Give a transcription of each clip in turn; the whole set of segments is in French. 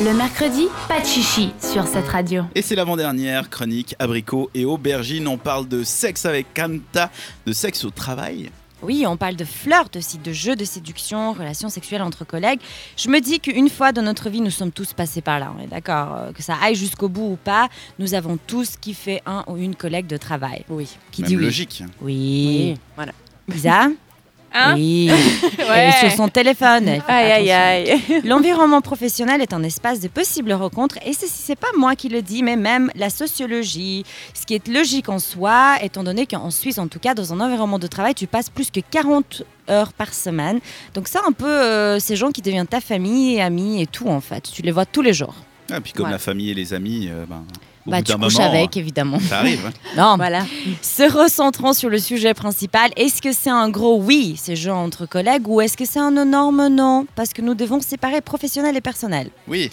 Le mercredi, pas de chichi sur cette radio. Et c'est l'avant-dernière chronique abricot et aubergine. On parle de sexe avec Kanta, de sexe au travail. Oui, on parle de flirt aussi, de jeux de séduction, relations sexuelles entre collègues. Je me dis qu'une fois dans notre vie, nous sommes tous passés par là. On est d'accord euh, Que ça aille jusqu'au bout ou pas, nous avons tous kiffé un ou une collègue de travail. Oui. Qui Même dit oui logique. Oui. Voilà. Lisa Hein Oui. Ouais. Elle est sur son téléphone. Aïe, aïe, aïe. L'environnement professionnel est un espace de possibles rencontres et ceci, c'est pas moi qui le dis, mais même la sociologie. Ce qui est logique en soi, étant donné qu'en Suisse, en tout cas, dans un environnement de travail, tu passes plus que 40 heures par semaine. Donc ça, un peu, euh, ces gens qui deviennent ta famille, amis et tout, en fait. Tu les vois tous les jours. Et puis comme Ouais. la famille et les amis, euh, ben, bah, bout tu d'un couches moment, avec, évidemment. ça arrive. hein. Non, Voilà. Se recentrant sur le sujet principal, est-ce que c'est un gros oui, ces jeux entre collègues, ou est-ce que c'est un énorme non? Parce que nous devons séparer professionnel et personnel. Oui.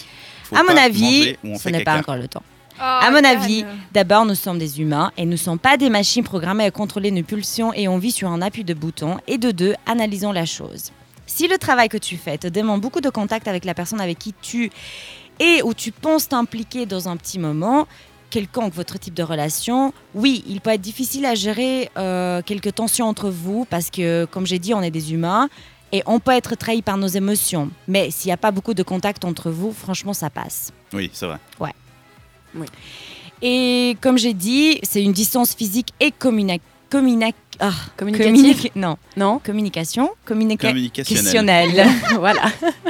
À mon avis, ce n'est pas encore le temps. Oh, À mon avis, d'abord, nous sommes des humains et nous ne sommes pas des machines programmées à contrôler nos pulsions et on vit sur un appui de bouton. Et de deux, analysons la chose. Si le travail que tu fais te demande beaucoup de contact avec la personne avec qui tu es ou tu penses t'impliquer dans un petit moment, quelconque votre type de relation, oui, il peut être difficile à gérer euh, quelques tensions entre vous parce que, comme j'ai dit, on est des humains et on peut être trahi par nos émotions. Mais s'il n'y a pas beaucoup de contact entre vous, franchement, ça passe. Oui, c'est vrai. Et comme j'ai dit, c'est une distance physique et communi- communi- ah, Communicative communi- non, Non communication, communica- Communicationnel. questionnelle Voilà.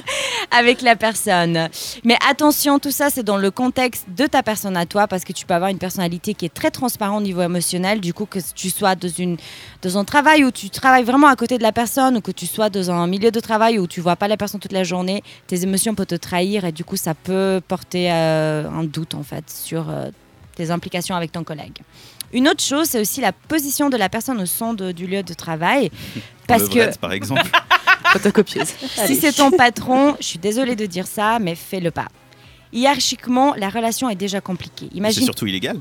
avec la personne. Mais attention, tout ça, c'est dans le contexte de ta personne à toi, parce que tu peux avoir une personnalité qui est très transparente au niveau émotionnel. Du coup, que tu sois dans, une, dans un travail où tu travailles vraiment à côté de la personne, ou que tu sois dans un milieu de travail où tu vois pas la personne toute la journée, tes émotions peuvent te trahir, et du coup, ça peut porter euh, un doute, en fait, sur euh, tes implications avec ton collègue. Une autre chose, c'est aussi la position de la personne au sein de- du lieu de travail. Parce que par exemple. Photocopieuse. si c'est ton patron, je suis désolée de dire ça, mais fais-le pas. Hiérarchiquement, la relation est déjà compliquée. C'est Imagine. surtout illégal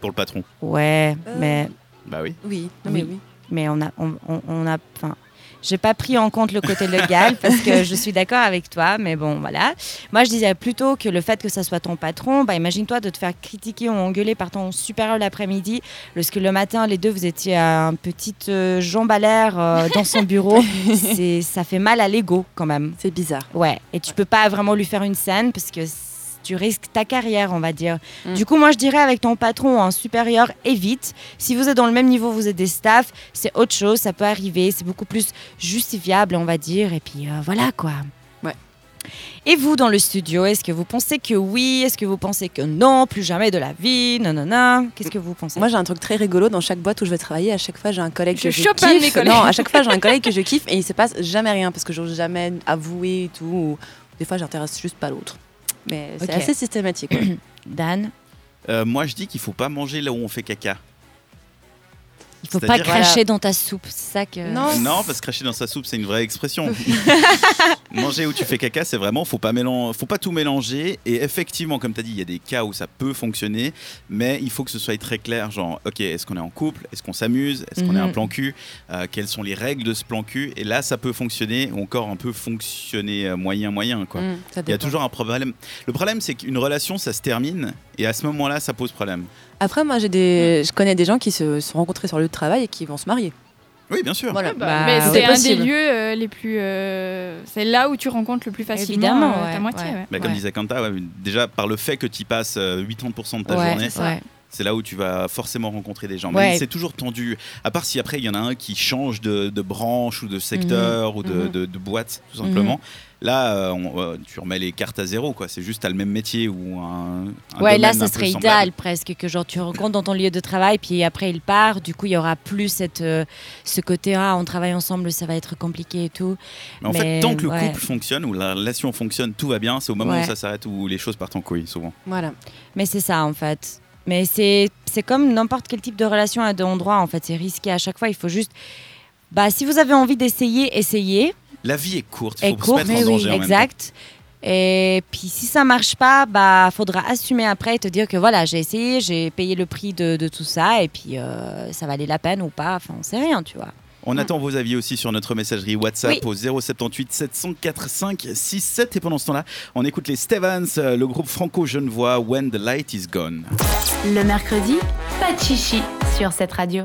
pour le patron. Ouais, Euh. mais, Bah oui. Oui. Non, Oui. mais oui. mais on a, on, on- on a, enfin, j'ai pas pris en compte le côté légal parce que je suis d'accord avec toi, mais bon, voilà. Moi, je disais plutôt que le fait que ça soit ton patron, bah, imagine-toi de te faire critiquer ou engueuler par ton supérieur l'après-midi, lorsque le matin, les deux, vous étiez à un petit euh, jambe à l'air euh, dans son bureau. Ça fait mal à l'ego quand même. C'est bizarre. Ouais, et tu peux pas vraiment lui faire une scène parce que tu risques ta carrière, on va dire. Mm. Du coup, moi, je dirais avec ton patron ou un supérieur, évite. Si vous êtes dans le même niveau, vous êtes des staffs, c'est autre chose, ça peut arriver, c'est beaucoup plus justifiable, on va dire. Et puis euh, voilà quoi. Ouais. Et vous, dans le studio, est-ce que vous pensez que oui? Est-ce que vous pensez que non? Plus jamais de la vie? Non, non, non. Qu'est-ce que vous pensez? Moi, j'ai un truc très rigolo dans chaque boîte où je vais travailler. À chaque fois, j'ai un collègue Je que je kiffe. collègues. Non, à chaque fois, j'ai un collègue que je kiffe et il se passe jamais rien parce que j'ose jamais avouer et tout. ou Des fois, j'intéresse juste pas l'autre. Mais c'est assez systématique. Dan, Euh, moi, je dis qu'il faut pas manger là où on fait caca. Il faut pas cracher Voilà. dans ta soupe, c'est ça que... Non. Non, parce que cracher dans sa soupe, c'est une vraie expression. Manger où tu fais caca, c'est vraiment, faut pas mélanger, faut pas tout mélanger. Et effectivement, comme tu as dit, il y a des cas où ça peut fonctionner, mais il faut que ce soit très clair. Genre, ok, est-ce qu'on est en couple? Est-ce qu'on s'amuse? Est-ce qu'on est Mhm. un plan cul? Euh, Quelles sont les règles de ce plan cul? Et là, ça peut fonctionner, ou encore un peu fonctionner euh, moyen moyen, quoi. Mm, ça Il y a toujours un problème. Le problème, c'est qu'une relation, ça se termine, et à ce moment-là, ça pose problème. Après, moi, j'ai des... je connais des gens qui se sont rencontrés sur le lieu de travail et qui vont se marier. Oui, bien sûr. Voilà. Bah, Bah, mais c'est un des lieux euh, les plus. euh, c'est là où tu rencontres le plus facilement Évidemment, euh, ouais, ta moitié. ouais. ouais. Bah, comme Ouais. disait Kanta, ouais, déjà par le fait que tu y passes euh, 80% de ta Ouais, journée, ouais. C'est là où tu vas forcément rencontrer des gens. Ouais. Mais c'est toujours tendu. À part si après il y en a un qui change de, de branche ou de secteur ou de, Mhm. de- de boîte, tout simplement. Là, euh, on- euh, tu remets les cartes à zéro. quoi. C'est juste, tu as le même métier ou un. un Ouais, là, ça serait idéal presque que genre tu rencontres dans ton lieu de travail, puis après il part. Du coup, il y aura plus cette, euh, ce côté ah, on travaille ensemble, ça va être compliqué et tout. Mais en Mais, fait, tant que le ouais. couple fonctionne ou la relation fonctionne, tout va bien. C'est au moment Ouais. où ça s'arrête où les choses partent en couille, souvent. Voilà. Mais c'est ça en fait. Mais c'est c'est comme n'importe quel type de relation à d'endroit en fait. C'est risqué à chaque fois. Il faut juste. Bah, si vous avez envie d'essayer, essayez. La vie est courte. Il Et faut court, se mettre en danger en même temps. exact. Et puis si ça marche pas, bah faudra assumer après et te dire que voilà, j'ai essayé, j'ai payé le prix de, de tout ça et puis euh, ça valait la peine ou pas. Enfin, on sait rien, tu vois. On attend vos avis aussi sur notre messagerie WhatsApp Oui. au 078 704 567 et pendant ce temps-là, on écoute les Stevens, euh, le groupe franco-genevois When the Light is Gone. Le mercredi, pas de chichi sur cette radio.